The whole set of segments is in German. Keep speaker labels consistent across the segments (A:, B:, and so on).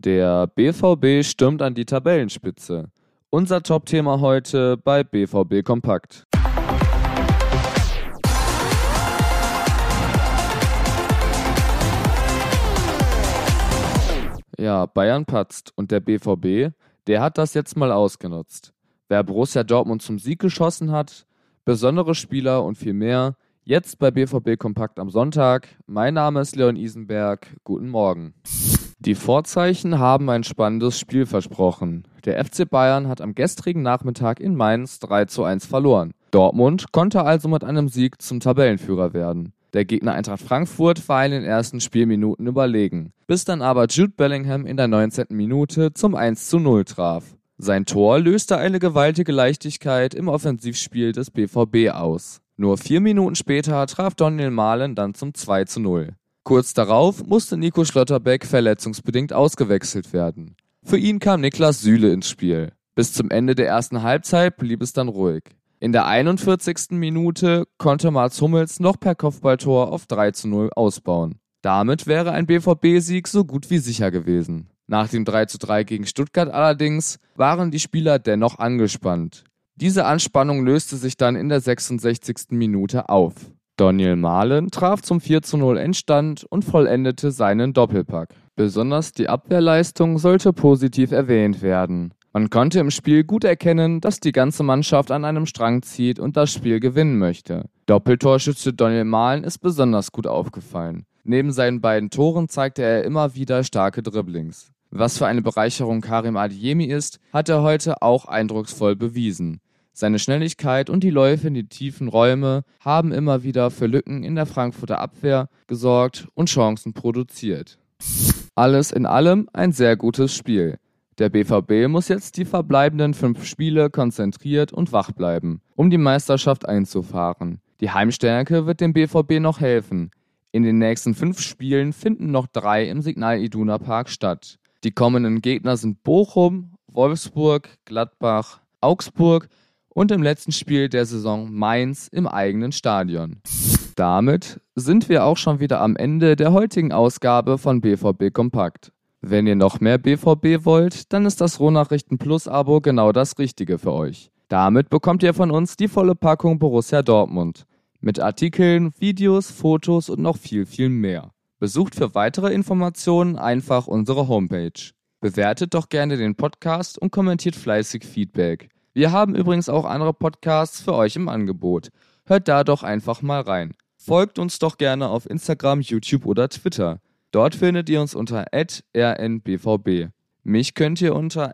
A: Der BVB stürmt an die Tabellenspitze. Unser Top-Thema heute bei BVB Kompakt. Ja, Bayern patzt und der BVB, der hat das jetzt mal ausgenutzt. Wer Borussia Dortmund zum Sieg geschossen hat, besondere Spieler und viel mehr, jetzt bei BVB Kompakt am Sonntag. Mein Name ist Leon Isenberg. Guten Morgen. Die Vorzeichen haben ein spannendes Spiel versprochen. Der FC Bayern hat am gestrigen Nachmittag in Mainz 3 zu 1 verloren. Dortmund konnte also mit einem Sieg zum Tabellenführer werden. Der Gegner Eintracht Frankfurt war in den ersten Spielminuten überlegen, bis dann aber Jude Bellingham in der 19. Minute zum 1 zu 0 traf. Sein Tor löste eine gewaltige Leichtigkeit im Offensivspiel des BVB aus. Nur vier Minuten später traf Daniel Mahlen dann zum 2 zu 0. Kurz darauf musste Nico Schlotterbeck verletzungsbedingt ausgewechselt werden. Für ihn kam Niklas Süle ins Spiel. Bis zum Ende der ersten Halbzeit blieb es dann ruhig. In der 41. Minute konnte Mats Hummels noch per Kopfballtor auf 3 zu 0 ausbauen. Damit wäre ein BVB-Sieg so gut wie sicher gewesen. Nach dem 3 zu 3 gegen Stuttgart allerdings waren die Spieler dennoch angespannt. Diese Anspannung löste sich dann in der 66. Minute auf. Daniel Mahlen traf zum 4 zu 0 Endstand und vollendete seinen Doppelpack. Besonders die Abwehrleistung sollte positiv erwähnt werden. Man konnte im Spiel gut erkennen, dass die ganze Mannschaft an einem Strang zieht und das Spiel gewinnen möchte. Doppeltorschütze Daniel Mahlen ist besonders gut aufgefallen. Neben seinen beiden Toren zeigte er immer wieder starke Dribblings. Was für eine Bereicherung Karim Adiemi ist, hat er heute auch eindrucksvoll bewiesen. Seine Schnelligkeit und die Läufe in die tiefen Räume haben immer wieder für Lücken in der Frankfurter Abwehr gesorgt und Chancen produziert. Alles in allem ein sehr gutes Spiel. Der BVB muss jetzt die verbleibenden fünf Spiele konzentriert und wach bleiben, um die Meisterschaft einzufahren. Die Heimstärke wird dem BVB noch helfen. In den nächsten fünf Spielen finden noch drei im Signal Iduna Park statt. Die kommenden Gegner sind Bochum, Wolfsburg, Gladbach, Augsburg und im letzten Spiel der Saison Mainz im eigenen Stadion. Damit sind wir auch schon wieder am Ende der heutigen Ausgabe von BVB Kompakt. Wenn ihr noch mehr BVB wollt, dann ist das Rohnachrichten Plus Abo genau das Richtige für euch. Damit bekommt ihr von uns die volle Packung Borussia Dortmund. Mit Artikeln, Videos, Fotos und noch viel, viel mehr. Besucht für weitere Informationen einfach unsere Homepage. Bewertet doch gerne den Podcast und kommentiert fleißig Feedback. Wir haben übrigens auch andere Podcasts für euch im Angebot. Hört da doch einfach mal rein. Folgt uns doch gerne auf Instagram, YouTube oder Twitter. Dort findet ihr uns unter rnbvb. Mich könnt ihr unter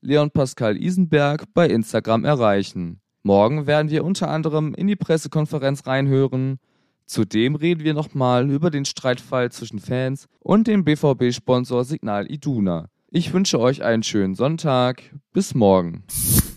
A: Leon Pascal Isenberg bei Instagram erreichen. Morgen werden wir unter anderem in die Pressekonferenz reinhören. Zudem reden wir nochmal über den Streitfall zwischen Fans und dem BVB-Sponsor Signal Iduna. Ich wünsche euch einen schönen Sonntag. Bis morgen.